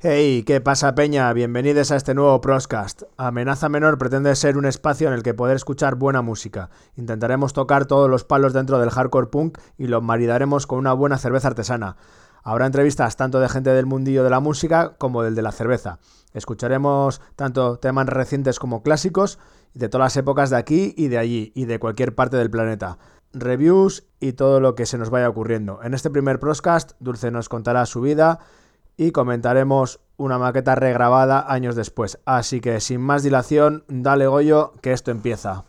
Hey, ¿qué pasa Peña? Bienvenidos a este nuevo Proscast. Amenaza Menor pretende ser un espacio en el que poder escuchar buena música. Intentaremos tocar todos los palos dentro del hardcore punk y lo maridaremos con una buena cerveza artesana. Habrá entrevistas tanto de gente del mundillo de la música como del de la cerveza. Escucharemos tanto temas recientes como clásicos de todas las épocas de aquí y de allí y de cualquier parte del planeta. Reviews y todo lo que se nos vaya ocurriendo. En este primer Proscast, Dulce nos contará su vida y comentaremos una maqueta regrabada años después. Así que sin más dilación, dale Goyo, que esto empieza.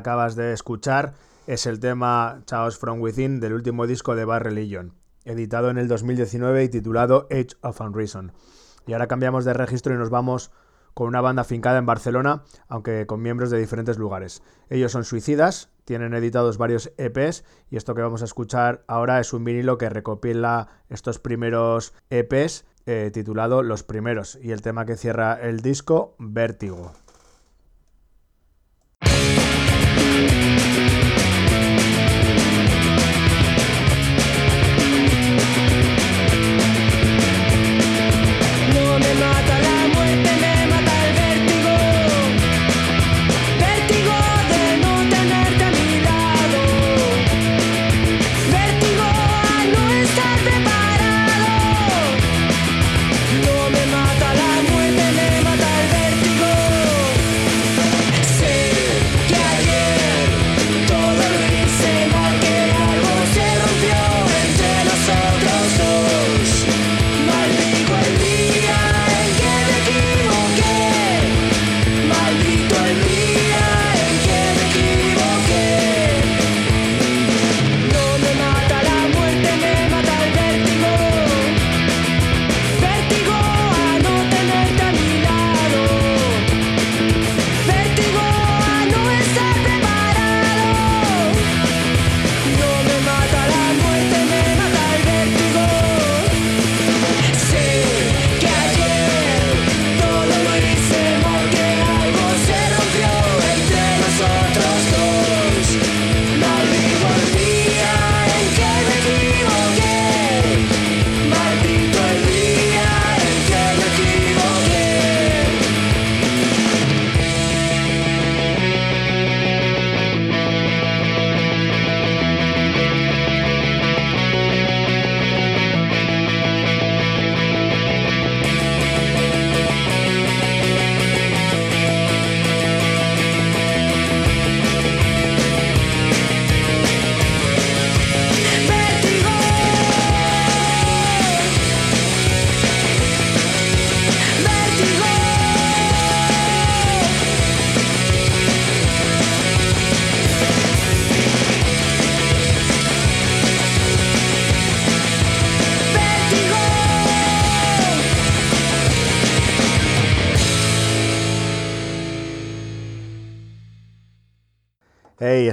Acabas de escuchar es el tema Chaos from Within del último disco de Bad Religion, editado en el 2019 y titulado Age of Unreason. Y ahora cambiamos de registro y nos vamos con una banda fincada en Barcelona, aunque con miembros de diferentes lugares. Ellos son suicidas, tienen editados varios EPs y esto que vamos a escuchar ahora es un vinilo que recopila estos primeros EPs eh, titulado Los Primeros y el tema que cierra el disco, Vértigo.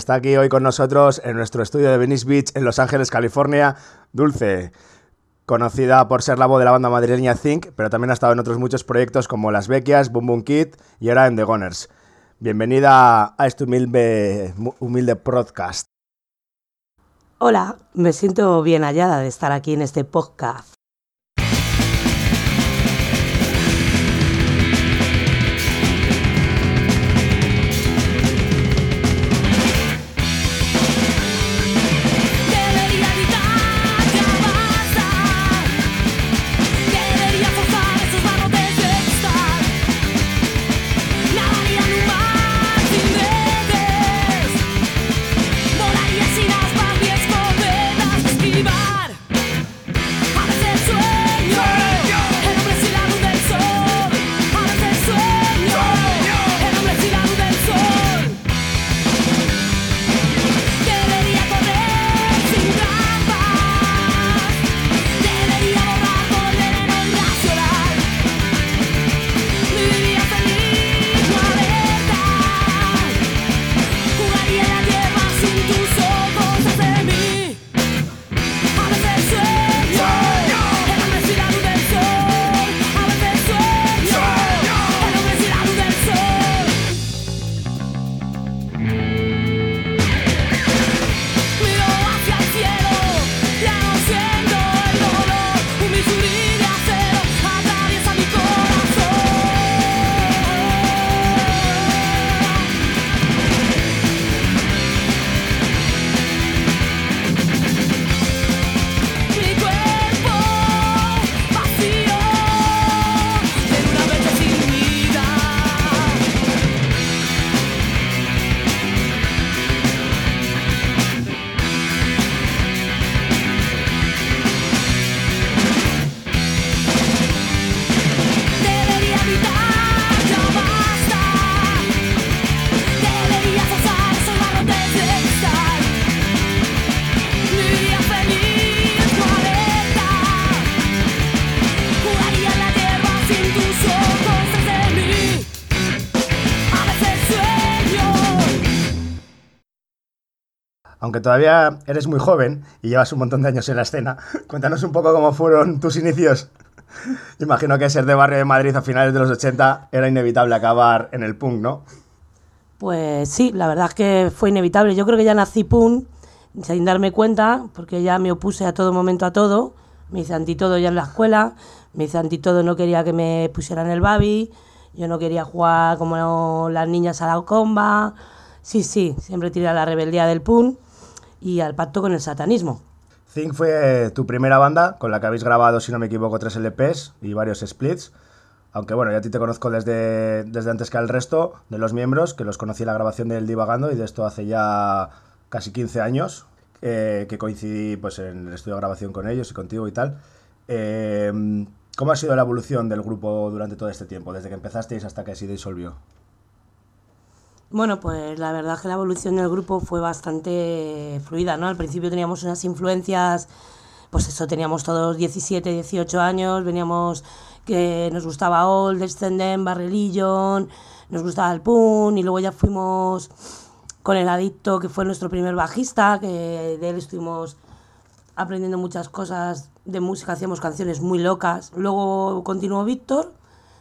Está aquí hoy con nosotros en nuestro estudio de Venice Beach en Los Ángeles, California, Dulce, conocida por ser la voz de la banda madrileña Think, pero también ha estado en otros muchos proyectos como Las Bequias, Boom Boom Kid y ahora en The Gunners. Bienvenida a este humilde, humilde podcast. Hola, me siento bien hallada de estar aquí en este podcast. Aunque todavía eres muy joven y llevas un montón de años en la escena, cuéntanos un poco cómo fueron tus inicios. Imagino que ser de barrio de Madrid a finales de los 80 era inevitable acabar en el punk, ¿no? Pues sí, la verdad es que fue inevitable. Yo creo que ya nací pun sin darme cuenta, porque ya me opuse a todo momento a todo. Me hice anti todo ya en la escuela, me hice anti todo, no quería que me pusieran el babi, yo no quería jugar como las niñas a la comba. Sí, sí, siempre tiré a la rebeldía del pun y al pacto con el satanismo. Think fue tu primera banda con la que habéis grabado, si no me equivoco, tres LPs y varios splits. Aunque bueno, yo a ti te conozco desde, desde antes que al resto de los miembros, que los conocí en la grabación del Divagando y de esto hace ya casi 15 años, eh, que coincidí pues, en el estudio de grabación con ellos y contigo y tal. Eh, ¿Cómo ha sido la evolución del grupo durante todo este tiempo, desde que empezasteis hasta que se disolvió? Bueno, pues la verdad que la evolución del grupo fue bastante fluida, ¿no? Al principio teníamos unas influencias, pues eso, teníamos todos 17, 18 años, veníamos que nos gustaba Old, Descendent, Barrelillon, nos gustaba el punk y luego ya fuimos con el Adicto, que fue nuestro primer bajista, que de él estuvimos aprendiendo muchas cosas de música, hacíamos canciones muy locas. Luego continuó Víctor,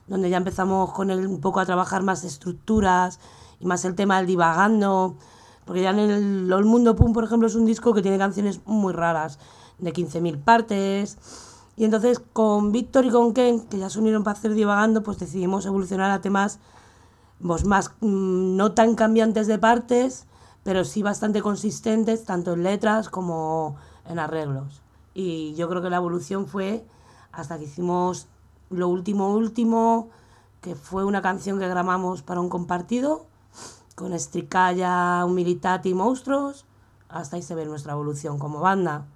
donde ya empezamos con él un poco a trabajar más estructuras y más el tema del divagando, porque ya en el, el Mundo Pum, por ejemplo, es un disco que tiene canciones muy raras, de 15.000 partes. Y entonces con Víctor y con Ken, que ya se unieron para hacer divagando, pues decidimos evolucionar a temas pues, más mm, no tan cambiantes de partes, pero sí bastante consistentes, tanto en letras como en arreglos. Y yo creo que la evolución fue hasta que hicimos lo último último, que fue una canción que grabamos para un compartido, con Stricaya, Humilitati y Monstruos. Hasta ahí se ve nuestra evolución como banda.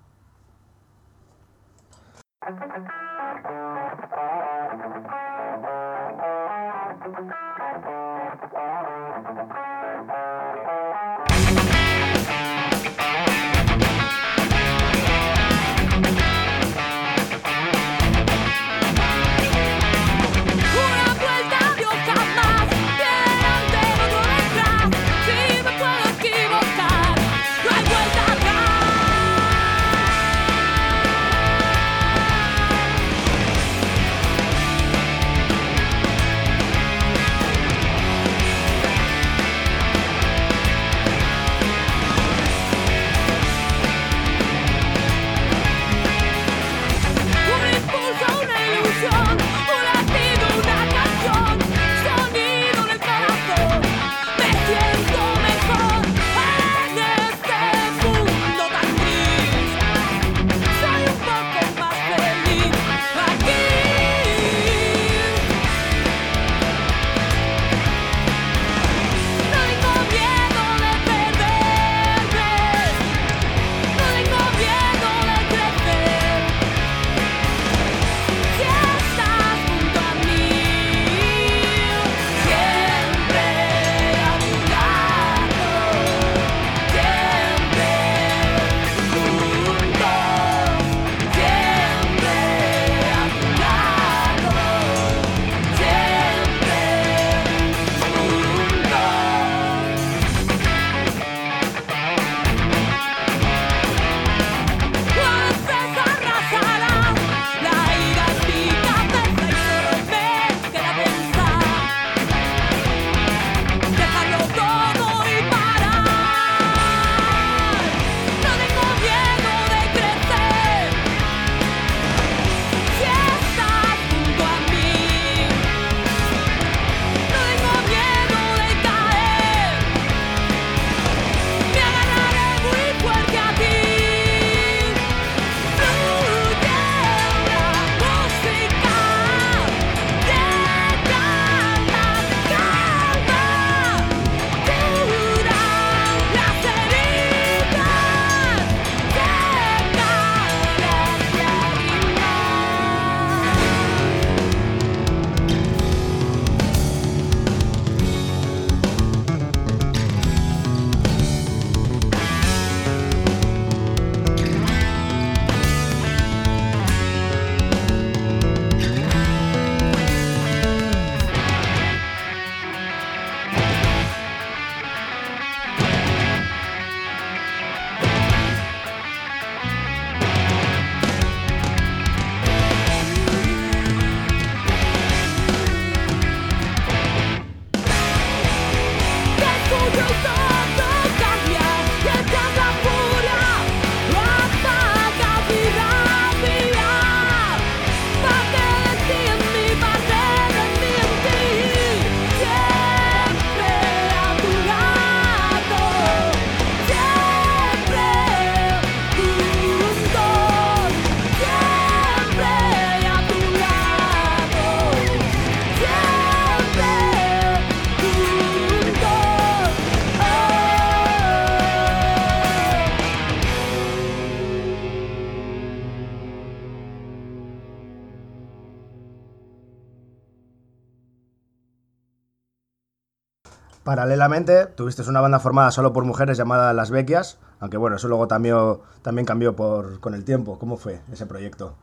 Paralelamente, tuviste una banda formada solo por mujeres llamada Las Bequias, aunque bueno, eso luego también, cambió por, con el tiempo. ¿Cómo fue ese proyecto?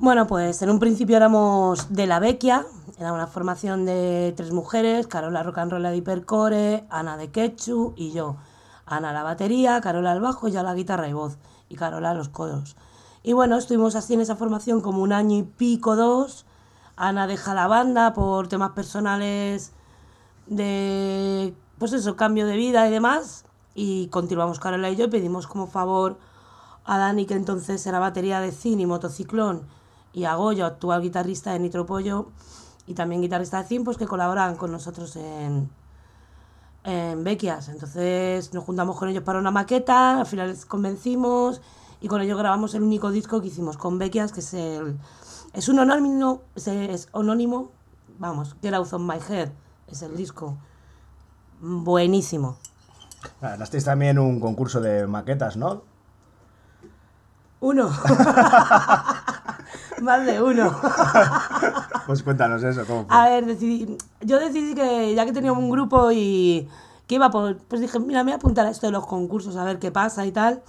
Bueno, pues en un principio éramos de la Vecchia, era una formación de tres mujeres, Carola Roll de Hipercore, Ana de Quechu y yo. Ana la batería, Carola al bajo y yo la guitarra y voz, y Carola los coros. Y bueno, estuvimos así en esa formación como un año y pico, dos. Ana deja la banda por temas personales de, pues eso, cambio de vida y demás. Y continuamos Carola y yo pedimos como favor a Dani, que entonces era batería de Cine y Motociclón, y a Goyo, actual guitarrista de Nitropollo y también guitarrista de Cine, pues que colaboran con nosotros en, en Bequias. Entonces nos juntamos con ellos para una maqueta, al final les convencimos y con ellos grabamos el único disco que hicimos con Bequias, que es el. Es un anónimo, es, es vamos, Get Out of My Head, es el disco. Buenísimo. Ganasteis también un concurso de maquetas, ¿no? Uno. Más de uno. Pues cuéntanos eso, ¿cómo fue? A ver, decidí, yo decidí que ya que tenía un grupo y que iba por, pues dije, mira, me voy a apuntar a esto de los concursos a ver qué pasa y tal.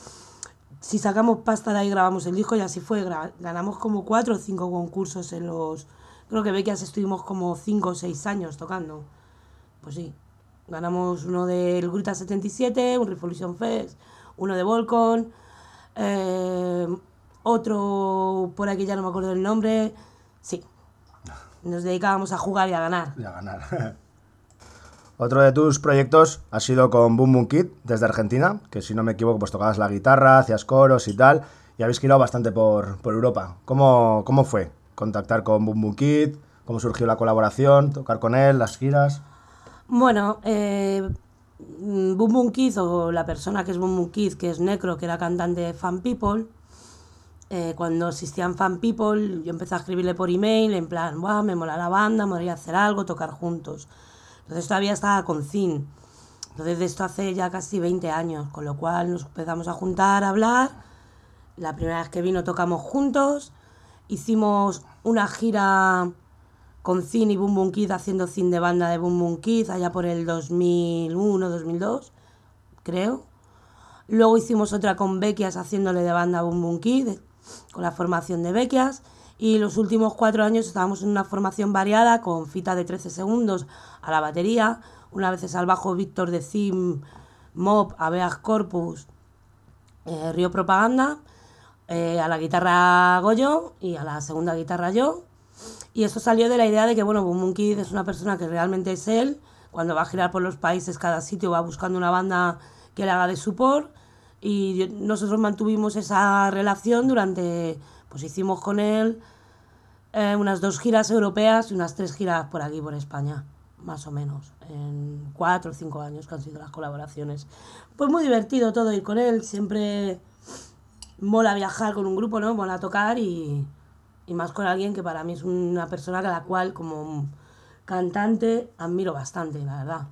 Si sacamos pasta de ahí grabamos el disco y así fue, ganamos como cuatro o cinco concursos en los, creo que Becas estuvimos como cinco o seis años tocando. Pues sí, ganamos uno del Gruta 77, un Revolution Fest, uno de Volcon, eh, otro por aquí ya no me acuerdo del nombre, sí. Nos dedicábamos a jugar y a ganar. Y a ganar. Otro de tus proyectos ha sido con Boom Boom Kid desde Argentina, que si no me equivoco, pues tocabas la guitarra, hacías coros y tal, y habéis girado bastante por, por Europa. ¿Cómo, ¿Cómo fue contactar con Boom Boom Kid? ¿Cómo surgió la colaboración? ¿Tocar con él? ¿Las giras? Bueno, eh, Boom Boom Kid, o la persona que es Boom Boom Kid, que es Necro, que era cantante de Fan People, eh, cuando existían Fan People, yo empecé a escribirle por email, en plan, Buah, me mola la banda, me mola hacer algo, tocar juntos. Entonces todavía estaba con Zin. Entonces de esto hace ya casi 20 años, con lo cual nos empezamos a juntar, a hablar. La primera vez que vino tocamos juntos, hicimos una gira con Zin y Boom Boom Kid haciendo Zin de banda de Boom Boom Kid allá por el 2001, 2002, creo. Luego hicimos otra con Bequias haciéndole de banda Boom Boom Kid, con la formación de Bequias. Y los últimos cuatro años estábamos en una formación variada con Fita de 13 segundos a la batería, una vez al bajo Víctor de Sim, Mob, Aveas Corpus, eh, Río Propaganda, eh, a la guitarra Goyo y a la segunda guitarra yo. Y esto salió de la idea de que, bueno, Boom Kid es una persona que realmente es él. Cuando va a girar por los países, cada sitio va buscando una banda que le haga de support. Y nosotros mantuvimos esa relación durante, pues hicimos con él eh, unas dos giras europeas y unas tres giras por aquí, por España, más o menos. En cuatro o cinco años que han sido las colaboraciones. Pues muy divertido todo ir con él. Siempre mola viajar con un grupo, ¿no? Mola tocar y, y más con alguien que para mí es una persona a la cual como cantante admiro bastante, la verdad.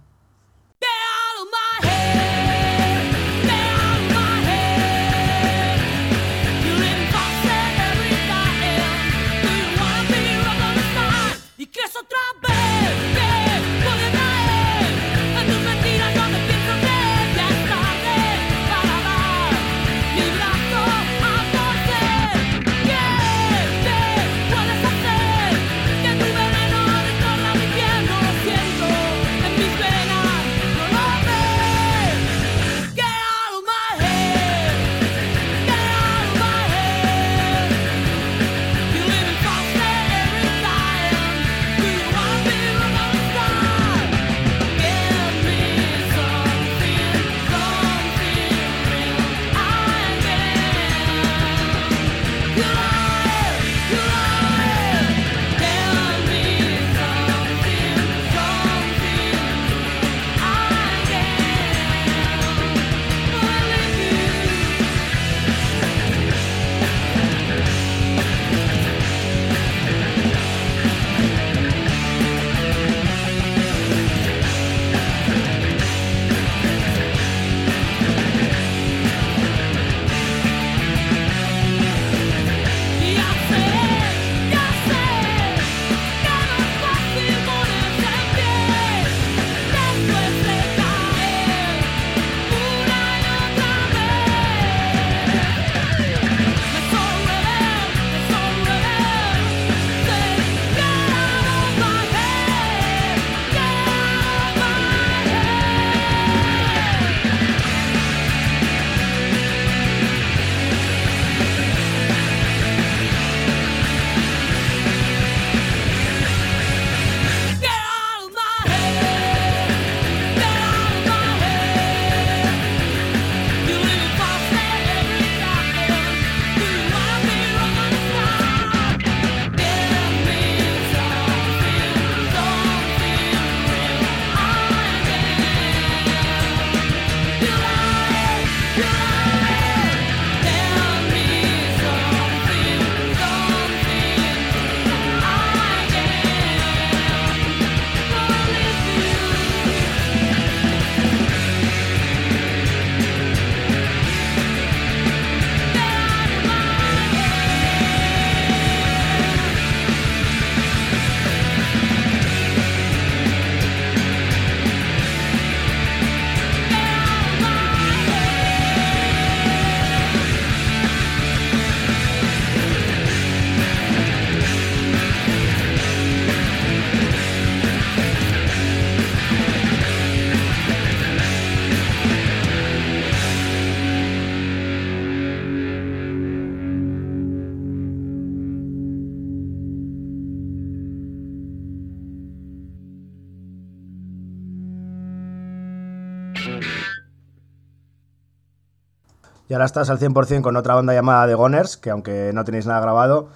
Y ahora estás al 100% con otra banda llamada The Goners, que aunque no tenéis nada grabado,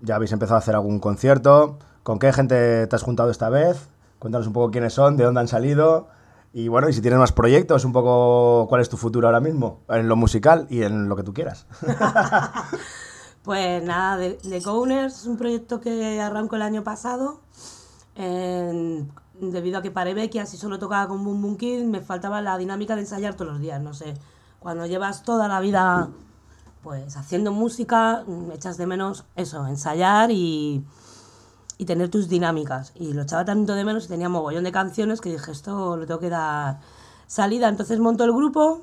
ya habéis empezado a hacer algún concierto. ¿Con qué gente te has juntado esta vez? Cuéntanos un poco quiénes son, de dónde han salido. Y bueno, y si tienes más proyectos, un poco cuál es tu futuro ahora mismo, en lo musical y en lo que tú quieras. Pues nada, The, Goners es un proyecto que arrancó el año pasado. debido a que paré Bequias y solo tocaba con Boom Boom Kid, me faltaba la dinámica de ensayar todos los días. No sé, cuando llevas toda la vida pues haciendo música, mm, echas de menos eso, ensayar y, y tener tus dinámicas. Y lo echaba tanto de menos y tenía mogollón de canciones que dije, esto le tengo que dar salida. Entonces monto el grupo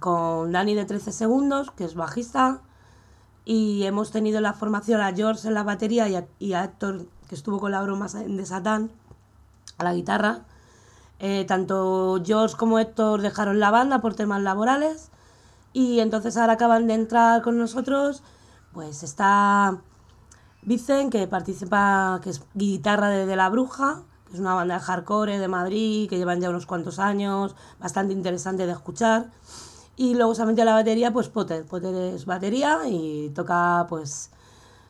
con Dani de 13 segundos, que es bajista, y hemos tenido en la formación a George en la batería y a, y a Héctor, que estuvo con la broma de Satán, a la guitarra. Eh, tanto George como Héctor dejaron la banda por temas laborales y entonces ahora acaban de entrar con nosotros. Pues está Vicen, que participa, que es guitarra de, de La Bruja, que es una banda de hardcore de Madrid, que llevan ya unos cuantos años, bastante interesante de escuchar. Y luego se la batería, pues Potter. Potter es batería y toca pues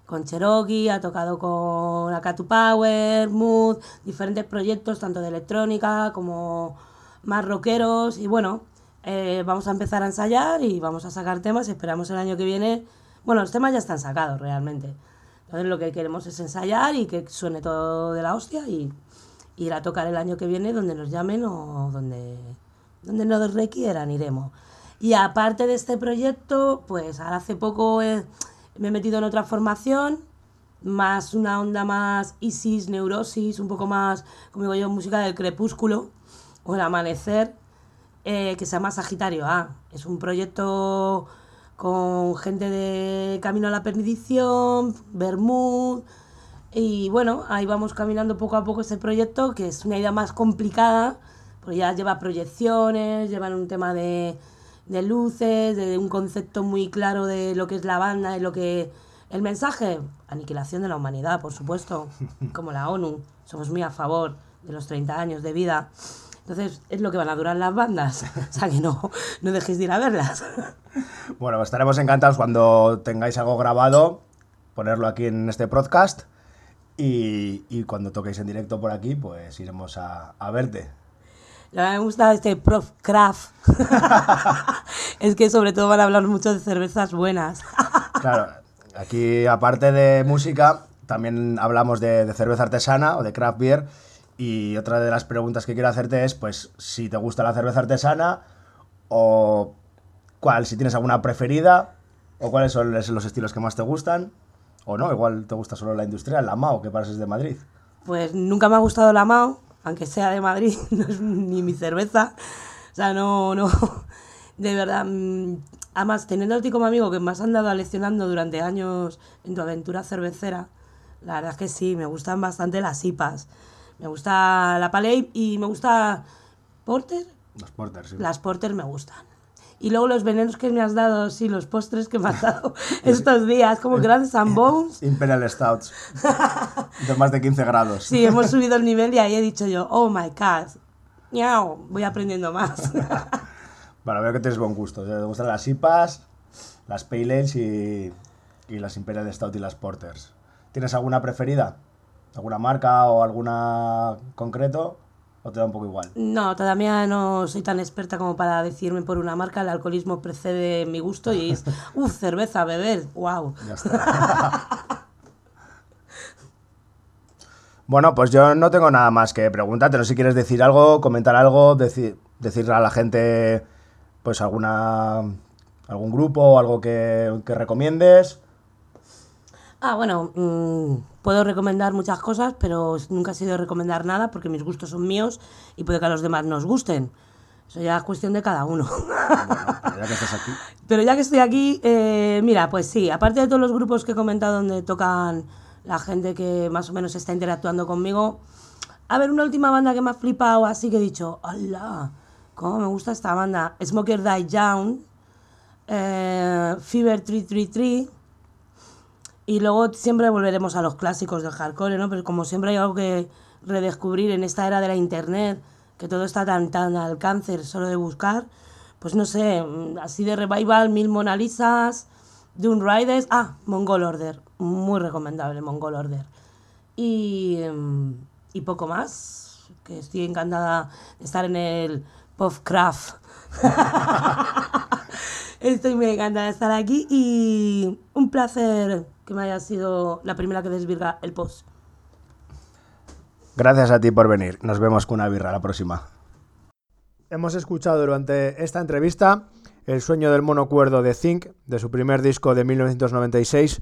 con Cherokee, ha tocado con Akatu Power, Mood, diferentes proyectos, tanto de electrónica como más rockeros. Y bueno, eh, vamos a empezar a ensayar y vamos a sacar temas. Esperamos el año que viene. Bueno, los temas ya están sacados realmente. Entonces lo que queremos es ensayar y que suene todo de la hostia y ir a tocar el año que viene donde nos llamen o donde, donde nos requieran, iremos. Y aparte de este proyecto, pues ahora hace poco eh, me he metido en otra formación, más una onda más Isis, Neurosis, un poco más, como digo yo, música del crepúsculo o el amanecer, eh, que se llama Sagitario A. Es un proyecto con gente de Camino a la Perdición, Bermud, y bueno, ahí vamos caminando poco a poco este proyecto, que es una idea más complicada, porque ya lleva proyecciones, llevan un tema de, de luces, de un concepto muy claro de lo que es la banda, de lo que... El mensaje, aniquilación de la humanidad, por supuesto, como la ONU, somos muy a favor de los 30 años de vida. Entonces, es lo que van a durar las bandas, o sea que no, no dejéis de ir a verlas. Bueno, estaremos encantados cuando tengáis algo grabado, ponerlo aquí en este podcast. Y, y cuando toquéis en directo por aquí, pues iremos a, a verte. Lo que me gusta de este Prof Craft es que sobre todo van a hablar mucho de cervezas buenas. Claro, aquí aparte de música, también hablamos de, de cerveza artesana o de craft beer. Y otra de las preguntas que quiero hacerte es, pues, si te gusta la cerveza artesana o cuál, si tienes alguna preferida o cuáles son los los estilos que más te gustan. O no, igual te gusta solo la industrial, la MAO, que pareces de Madrid. Pues nunca me ha gustado la Mao, aunque sea de Madrid, no es ni mi cerveza. O sea, no, no. De verdad. mm, Además, teniendo a ti como amigo que me has andado aleccionando durante años en tu aventura cervecera, la verdad es que sí, me gustan bastante las IPAs. Me gusta la Pale y me gusta Porter. Los porters, sí. Las Porter me gustan. Y luego los venenos que me has dado, sí, los postres que me has dado estos días, como Grand and Bones. Imperial Stouts. de más de 15 grados. Sí, hemos subido el nivel y ahí he dicho yo, oh my god, miau, voy aprendiendo más. Bueno, veo que tienes buen gusto. Te gustan las IPAs, las Pale Ales y, y las Imperial Stout y las Porters. ¿Tienes alguna preferida? ¿Alguna marca o alguna concreto? ¿O te da un poco igual? No, todavía no soy tan experta como para decirme por una marca, el alcoholismo precede mi gusto y es, uff, cerveza, beber, wow. Ya está. bueno, pues yo no tengo nada más que preguntarte. No sé si quieres decir algo, comentar algo, deci- decirle a la gente, pues alguna algún grupo o algo que, que recomiendes. Ah, bueno, mm, puedo recomendar muchas cosas, pero nunca he sido recomendar nada porque mis gustos son míos y puede que a los demás nos gusten. Eso ya es cuestión de cada uno. Pero ya que estás aquí. Pero ya que estoy aquí, eh, mira, pues sí, aparte de todos los grupos que he comentado donde tocan la gente que más o menos está interactuando conmigo, a ver, una última banda que me ha flipado así que he dicho, ¡Hala! ¿Cómo me gusta esta banda? Smoker Die Down, eh, Fever 333, y luego siempre volveremos a los clásicos del hardcore, ¿no? Pero como siempre hay algo que redescubrir en esta era de la internet, que todo está tan, tan al alcance solo de buscar, pues no sé, mm, así de revival, Mil Mona Lisas, Dune Riders, ah, Mongol Order, muy recomendable Mongol Order. Y, mm, y poco más, que estoy encantada de estar en el Popcraft. Estoy muy encantada de estar aquí y un placer que me haya sido la primera que desvirga el post. Gracias a ti por venir. Nos vemos con una birra la próxima. Hemos escuchado durante esta entrevista El sueño del mono cuerdo de Zinc, de su primer disco de 1996,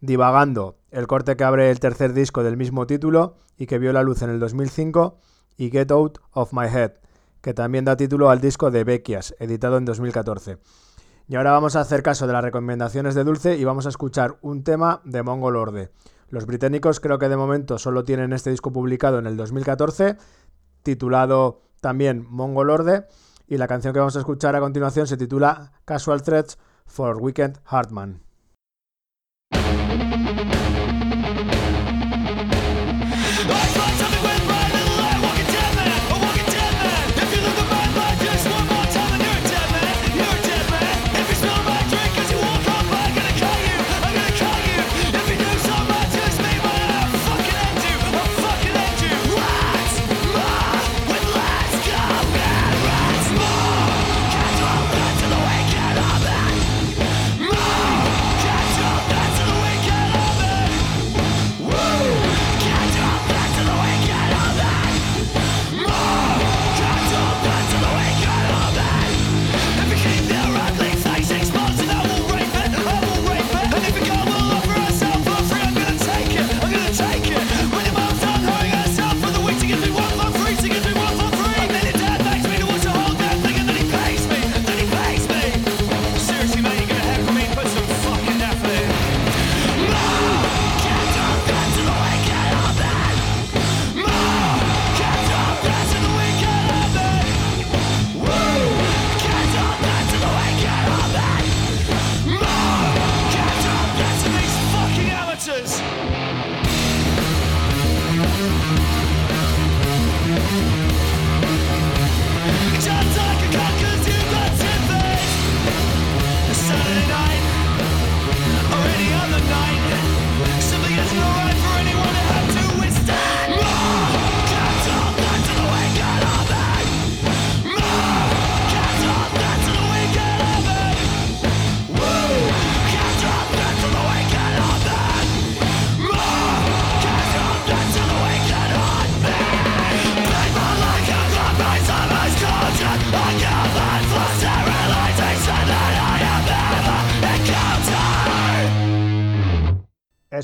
Divagando, el corte que abre el tercer disco del mismo título y que vio la luz en el 2005, y Get Out of My Head, que también da título al disco de Bequias, editado en 2014. Y ahora vamos a hacer caso de las recomendaciones de Dulce y vamos a escuchar un tema de Mongol Orde. Los británicos creo que de momento solo tienen este disco publicado en el 2014, titulado también Mongol Orde, y la canción que vamos a escuchar a continuación se titula Casual Threats for Weekend Hartman.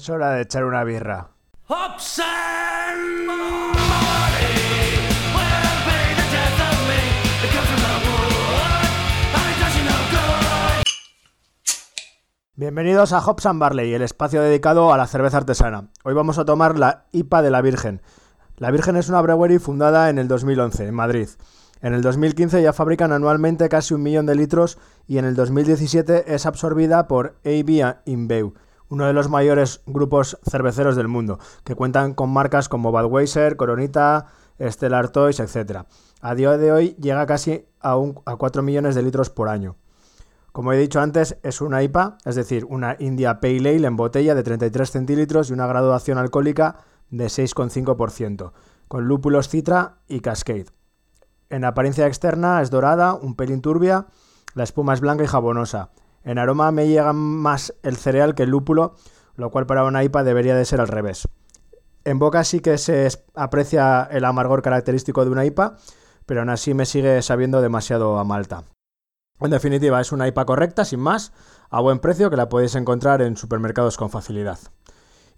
Es hora de echar una birra. Bienvenidos a Hops and Barley, el espacio dedicado a la cerveza artesana. Hoy vamos a tomar la IPA de la Virgen. La Virgen es una brewery fundada en el 2011, en Madrid. En el 2015 ya fabrican anualmente casi un millón de litros y en el 2017 es absorbida por AB InBev, uno de los mayores grupos cerveceros del mundo, que cuentan con marcas como Budweiser, Coronita, Stellar Toys, etc. A día de hoy llega casi a, un- a 4 millones de litros por año. Como he dicho antes, es una IPA, es decir, una India Pale Ale en botella de 33 centilitros y una graduación alcohólica de 6,5%, con lúpulos citra y cascade. En apariencia externa es dorada, un pelín turbia, la espuma es blanca y jabonosa. En aroma me llega más el cereal que el lúpulo, lo cual para una IPA debería de ser al revés. En boca sí que se aprecia el amargor característico de una IPA, pero aún así me sigue sabiendo demasiado a malta. En definitiva, es una IPA correcta, sin más, a buen precio que la podéis encontrar en supermercados con facilidad.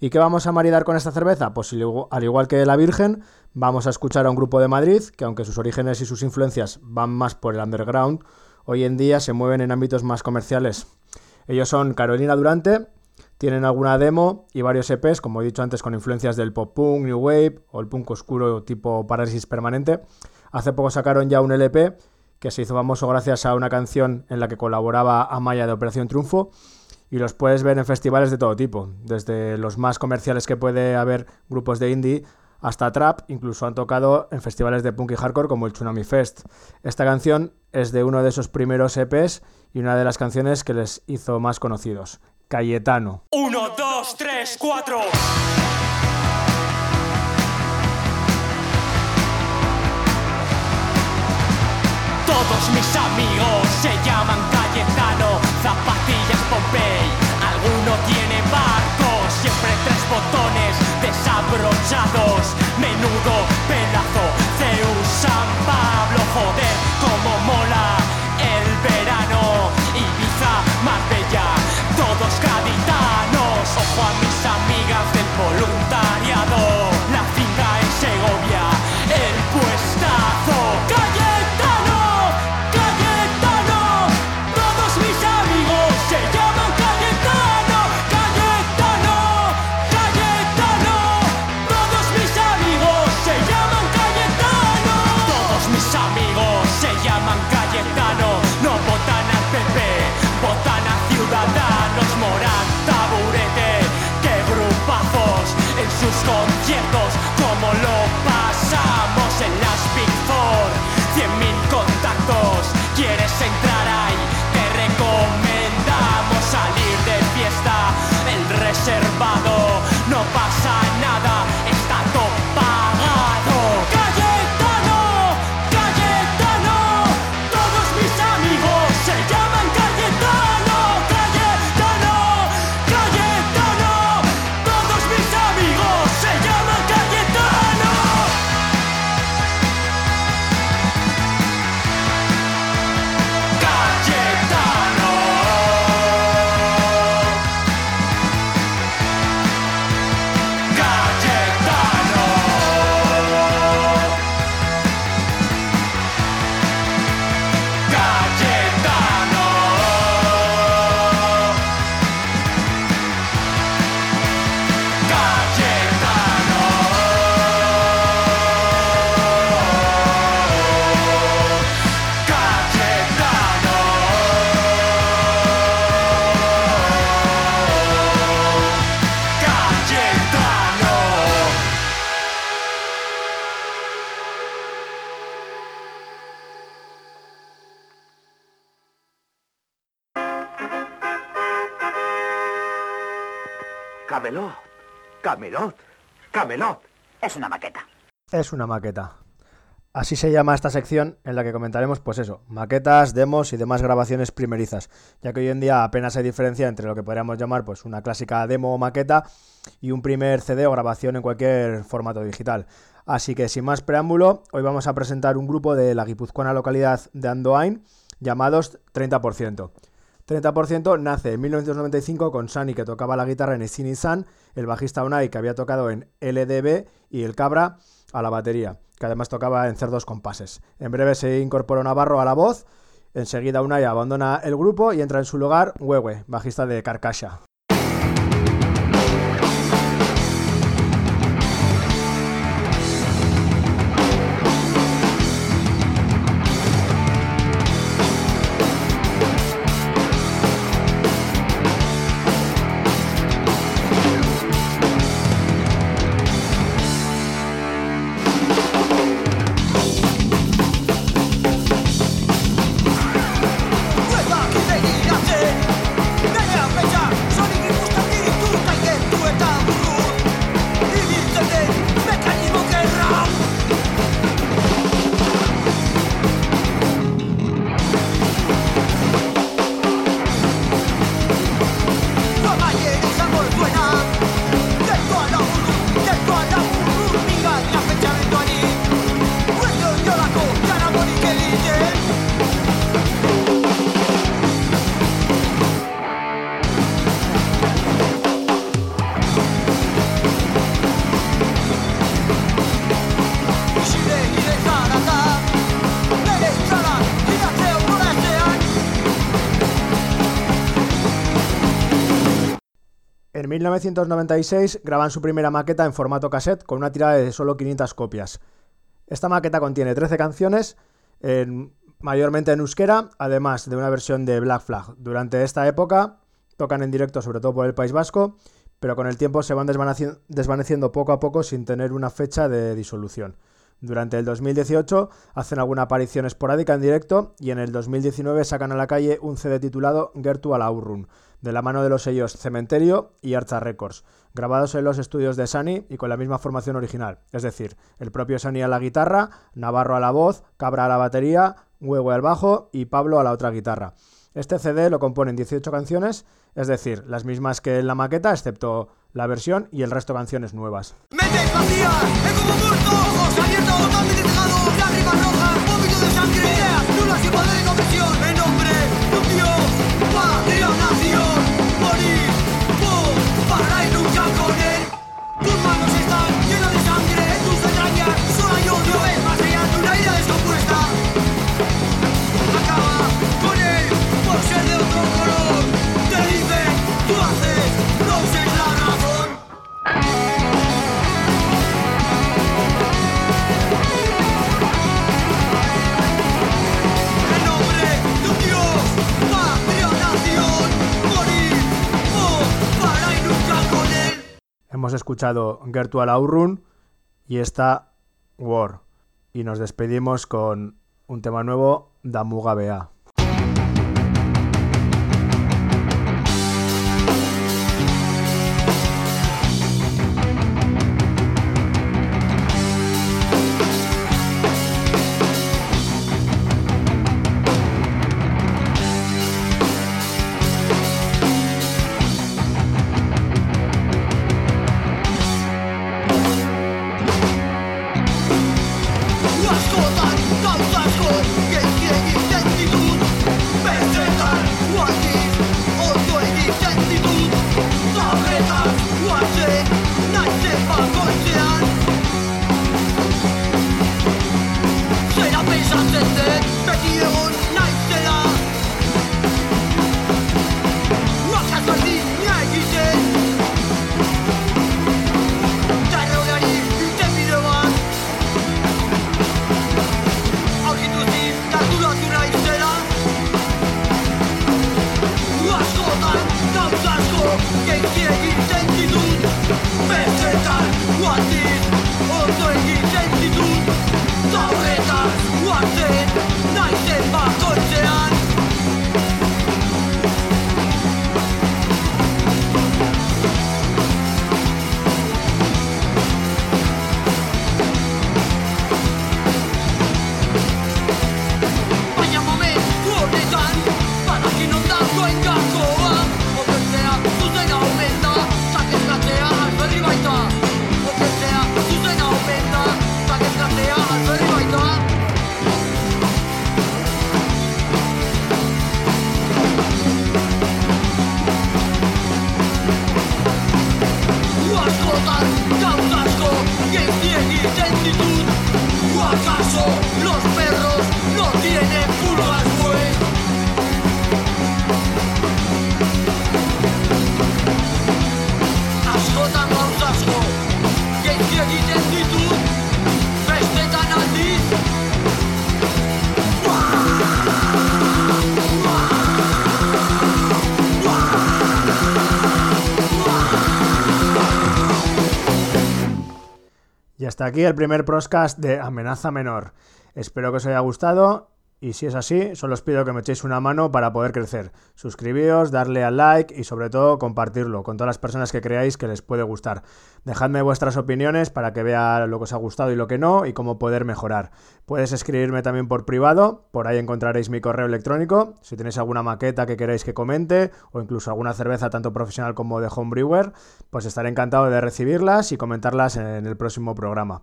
¿Y qué vamos a maridar con esta cerveza? Pues al igual que la Virgen, vamos a escuchar a un grupo de Madrid que aunque sus orígenes y sus influencias van más por el underground, hoy en día se mueven en ámbitos más comerciales. Ellos son Carolina Durante, tienen alguna demo y varios EPs, como he dicho antes, con influencias del pop punk, new wave o el punk oscuro tipo parálisis permanente. Hace poco sacaron ya un LP que se hizo famoso gracias a una canción en la que colaboraba Amaya de Operación Triunfo y los puedes ver en festivales de todo tipo, desde los más comerciales que puede haber grupos de indie hasta trap, incluso han tocado en festivales de punk y hardcore como el Tsunami Fest. Esta canción es de uno de esos primeros EPs y una de las canciones que les hizo más conocidos, Cayetano. Uno, dos, tres, cuatro. Todos mis amigos se llaman Cayetano, zapatillas Pompey. Alguno tiene barco, siempre tres botones desabrochados. Menudo 融 Camelot, Camelot. Es una maqueta. Es una maqueta. Así se llama esta sección en la que comentaremos, pues eso, maquetas, demos y demás grabaciones primerizas, ya que hoy en día apenas hay diferencia entre lo que podríamos llamar pues una clásica demo o maqueta y un primer CD o grabación en cualquier formato digital. Así que sin más preámbulo, hoy vamos a presentar un grupo de la guipuzcoana localidad de Andoain llamados 30%. 30% nace en 1995 con Sani que tocaba la guitarra en Sini San, el bajista Unai que había tocado en LDB y el Cabra a la batería, que además tocaba en Cerdos Compases. En breve se incorporó Navarro a la voz, enseguida Unai abandona el grupo y entra en su lugar Huehue, bajista de Carcasha. 1996 graban su primera maqueta en formato cassette con una tirada de solo 500 copias. Esta maqueta contiene 13 canciones, en- mayormente en euskera, además de una versión de Black Flag. Durante esta época tocan en directo sobre todo por el País Vasco, pero con el tiempo se van desvaneci- desvaneciendo poco a poco sin tener una fecha de disolución. Durante el 2018 hacen alguna aparición esporádica en directo y en el 2019 sacan a la calle un CD titulado Gertu Aurrun, de la mano de los sellos Cementerio y Archa Records, grabados en los estudios de Sani y con la misma formación original, es decir, el propio Sani a la guitarra, Navarro a la voz, Cabra a la batería, Huevo al bajo y Pablo a la otra guitarra. Este CD lo componen 18 canciones, es decir, las mismas que en la maqueta, excepto la versión y el resto canciones nuevas. Escuchado Gertu Aurrun y esta War. Y nos despedimos con un tema nuevo, Damuga Bea. Hasta aquí el primer proscast de Amenaza Menor. Espero que os haya gustado y si es así, solo os pido que me echéis una mano para poder crecer. Suscribíos, darle al like y sobre todo compartirlo con todas las personas que creáis que les puede gustar. Dejadme vuestras opiniones para que vea lo que os ha gustado y lo que no y cómo poder mejorar. Puedes escribirme también por privado, por ahí encontraréis mi correo electrónico. Si tenéis alguna maqueta que queráis que comente o incluso alguna cerveza tanto profesional como de homebrewer, pues estaré encantado de recibirlas y comentarlas en el próximo programa.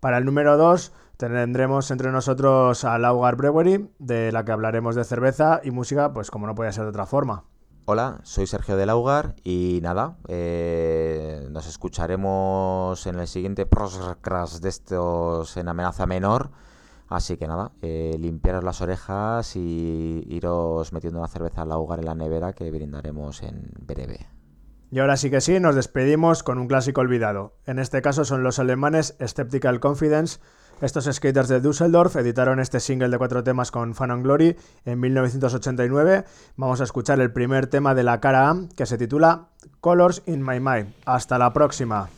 Para el número 2 tendremos entre nosotros a Laugar Brewery, de la que hablaremos de cerveza y música, pues como no podía ser de otra forma. Hola, soy Sergio del Augar y nada, eh, nos escucharemos en el siguiente podcast de estos en amenaza menor. Así que nada, eh, limpiaros las orejas y iros metiendo una cerveza al Augar en la nevera que brindaremos en breve. Y ahora sí que sí, nos despedimos con un clásico olvidado. En este caso son los alemanes Skeptical Confidence. Estos skaters de Düsseldorf editaron este single de cuatro temas con Fan on Glory en 1989. Vamos a escuchar el primer tema de la cara A que se titula Colors in My Mind. Hasta la próxima.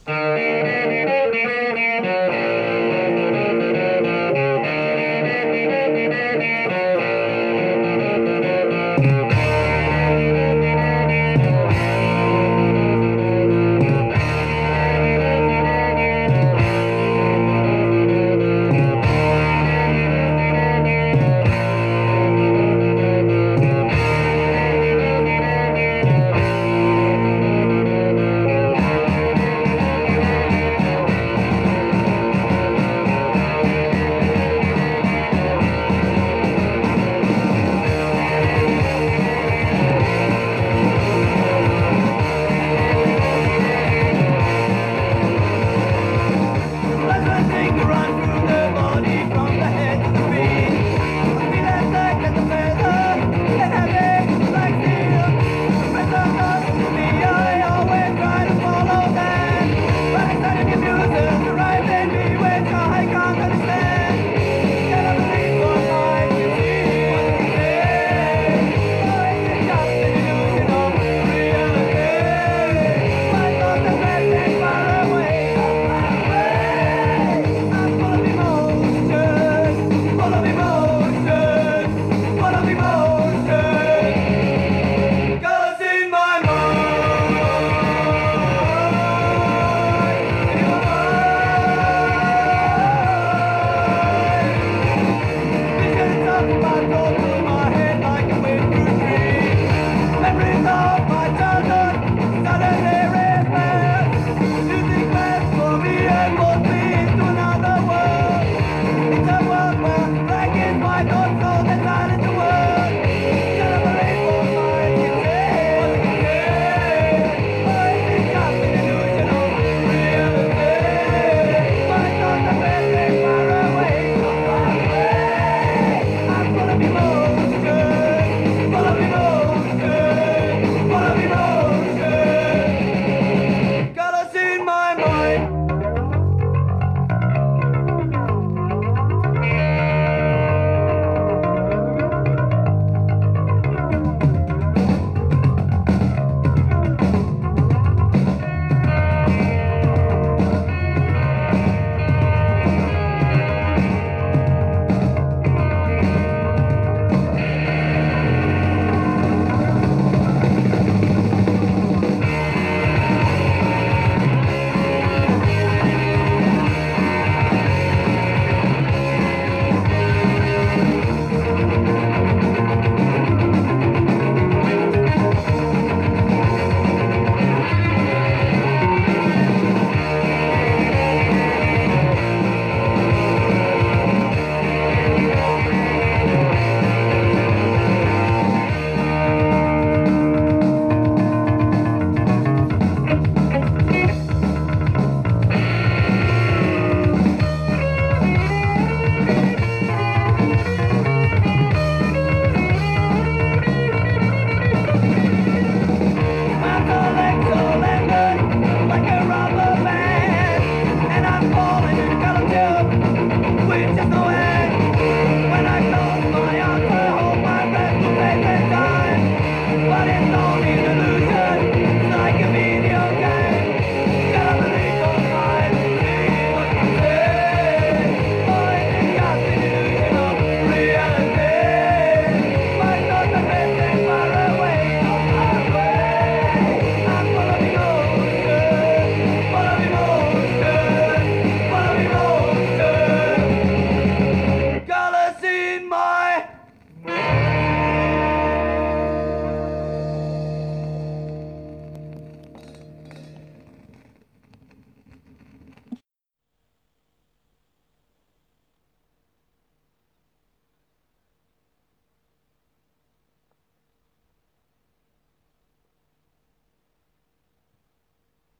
embargo